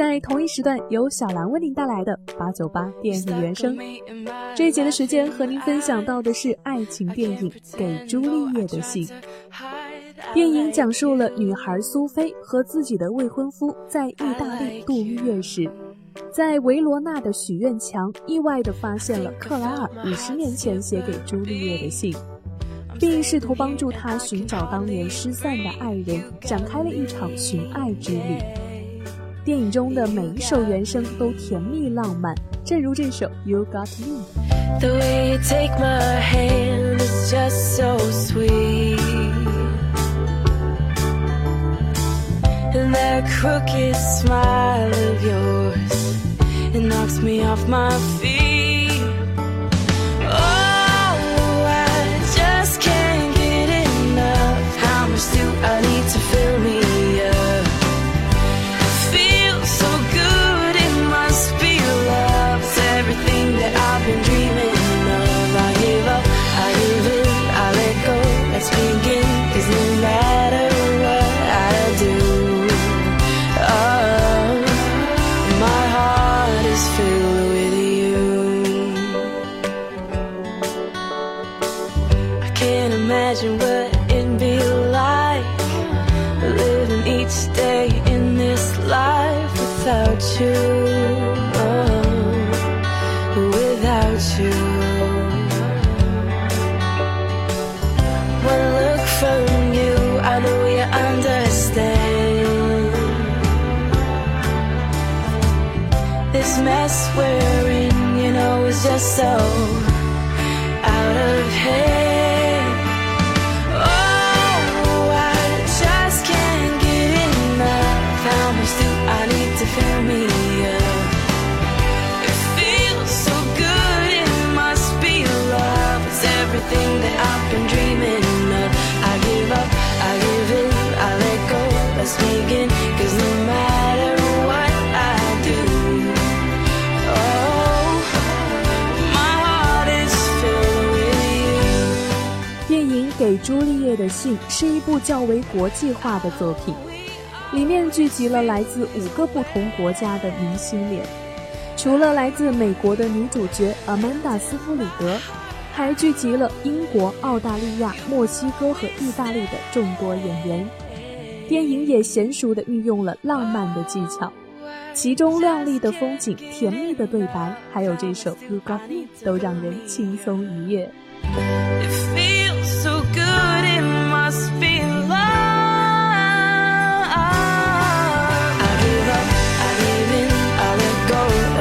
在同一时段，由小兰为您带来的八九八电影原声。这一节的时间和您分享到的是爱情电影《给朱丽叶的信》。电影讲述了女孩苏菲和自己的未婚夫在意大利度蜜月时，在维罗纳的许愿墙意外地发现了克莱尔五十年前写给朱丽叶的信，并试图帮助她寻找当年失散的爱人，展开了一场寻爱之旅。电影中的每一首原声都甜蜜浪漫，正如这首《You Got Me》。The way you take my hand is just so sweet. And that crooked smile of yours, it knocks me off my feet. Oh, I just can't get enough. How much do I need to fill me Without you. Oh, without you. One look from you, I know you understand. This mess we're in, you know, is just so 的信》是一部较为国际化的作品，里面聚集了来自五个不同国家的明星脸。除了来自美国的女主角阿曼达·斯夫里德，还聚集了英国、澳大利亚、墨西哥和意大利的众多演员。电影也娴熟地运用了浪漫的技巧，其中亮丽的风景、甜蜜的对白，还有这首《You Got Me》，都让人轻松愉悦。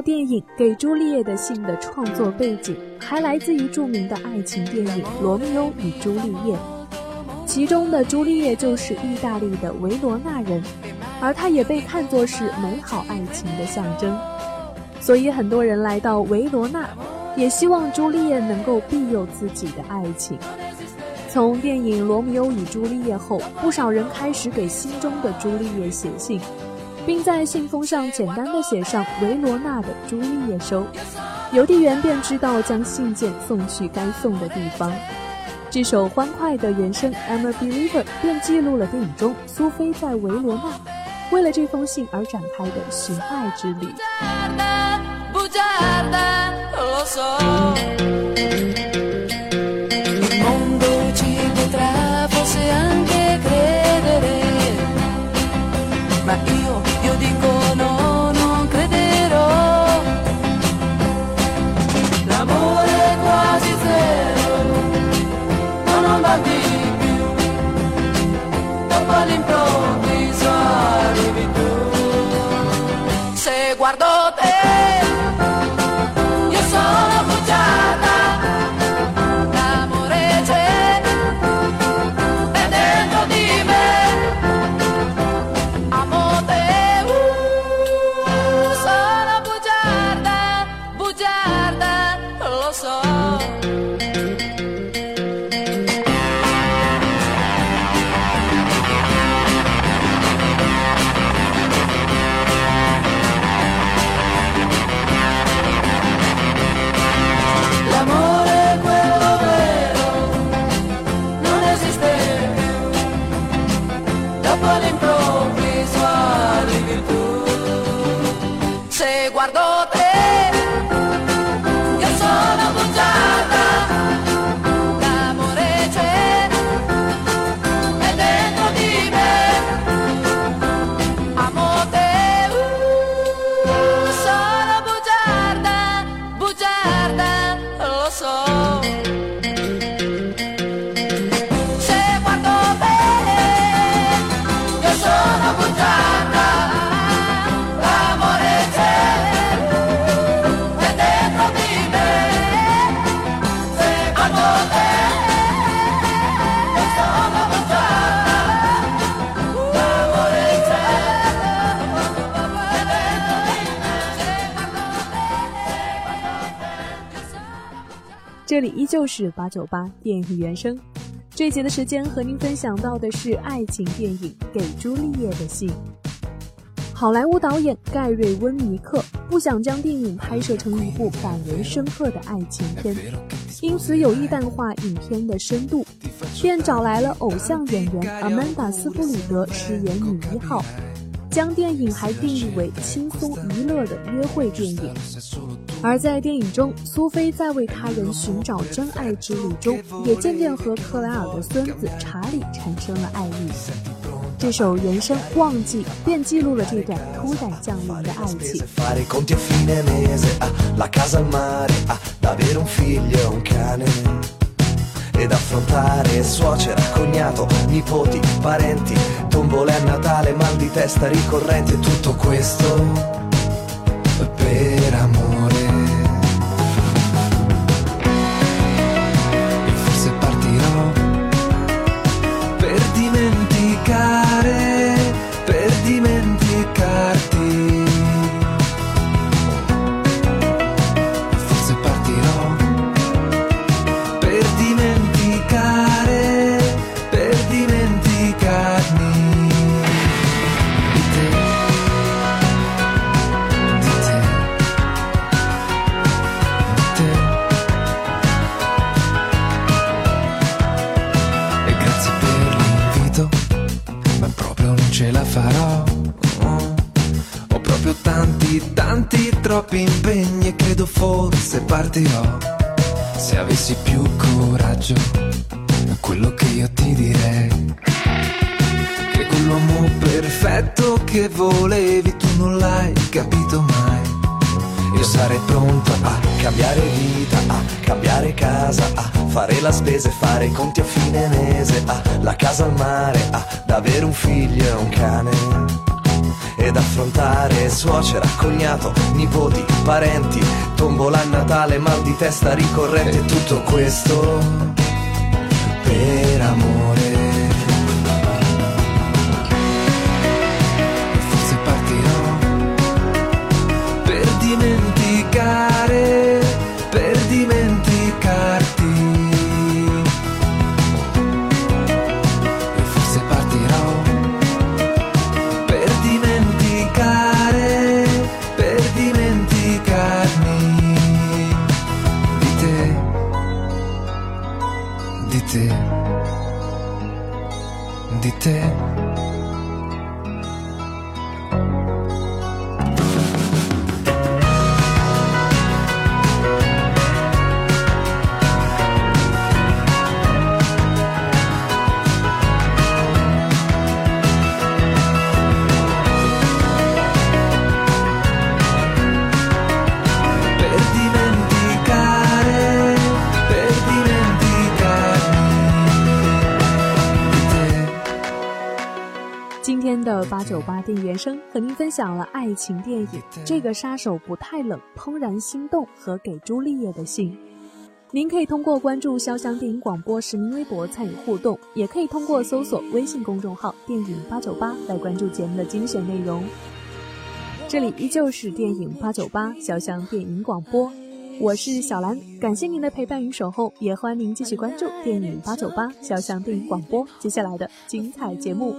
电影《给朱丽叶的信》的创作背景，还来自于著名的爱情电影《罗密欧与朱丽叶》，其中的朱丽叶就是意大利的维罗纳人，而她也被看作是美好爱情的象征。所以很多人来到维罗纳，也希望朱丽叶能够庇佑自己的爱情。从电影《罗密欧与朱丽叶》后，不少人开始给心中的朱丽叶写信。并在信封上简单的写上维罗纳的朱丽叶收，邮递员便知道将信件送去该送的地方。这首欢快的原声《I'm a Believer》便记录了电影中苏菲在维罗纳为了这封信而展开的寻爱之旅。L'amore quello vero non esiste dopo le improvvisuari virtù se guardo 这里依旧是八九八电影原声，这节的时间和您分享到的是爱情电影《给朱丽叶的信》。好莱坞导演盖瑞温尼克不想将电影拍摄成一部感人深刻的爱情片，因此有意淡化影片的深度，便找来了偶像演员阿曼达斯布里德饰演女一号。将电影还定义为轻松娱乐的约会电影，而在电影中，苏菲在为他人寻找真爱之旅中，也渐渐和克莱尔的孙子查理产生了爱意。这首原声《忘记》便记录了这段突然降临的爱情。Ed affrontare. Suocera, cognato, nipoti, parenti, tombole a Natale, mal di testa ricorrente, tutto questo proprio non ce la farò. Ho proprio tanti, tanti, troppi impegni e credo forse partirò. Se avessi più coraggio, quello che io ti direi. Che quell'uomo perfetto che volevi tu non l'hai capito mai. Io sarei pronto a cambiare vita, a cambiare casa, a fare la spesa e fare i conti a fine mese, a la casa al mare, avere un figlio e un cane ed affrontare suocera, cognato, nipoti, parenti, tombola a Natale, mal di testa ricorrente, tutto questo per amore. 八九八电影原声和您分享了爱情电影《这个杀手不太冷》《怦然心动》和《给朱丽叶的信》。您可以通过关注潇湘电影广播实名微博参与互动，也可以通过搜索微信公众号“电影八九八”来关注节目的精选内容。这里依旧是电影八九八潇湘电影广播，我是小兰，感谢您的陪伴与守候，也欢迎您继续关注电影八九八潇湘电影广播接下来的精彩节目。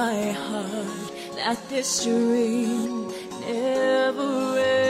My heart that this dream never ends.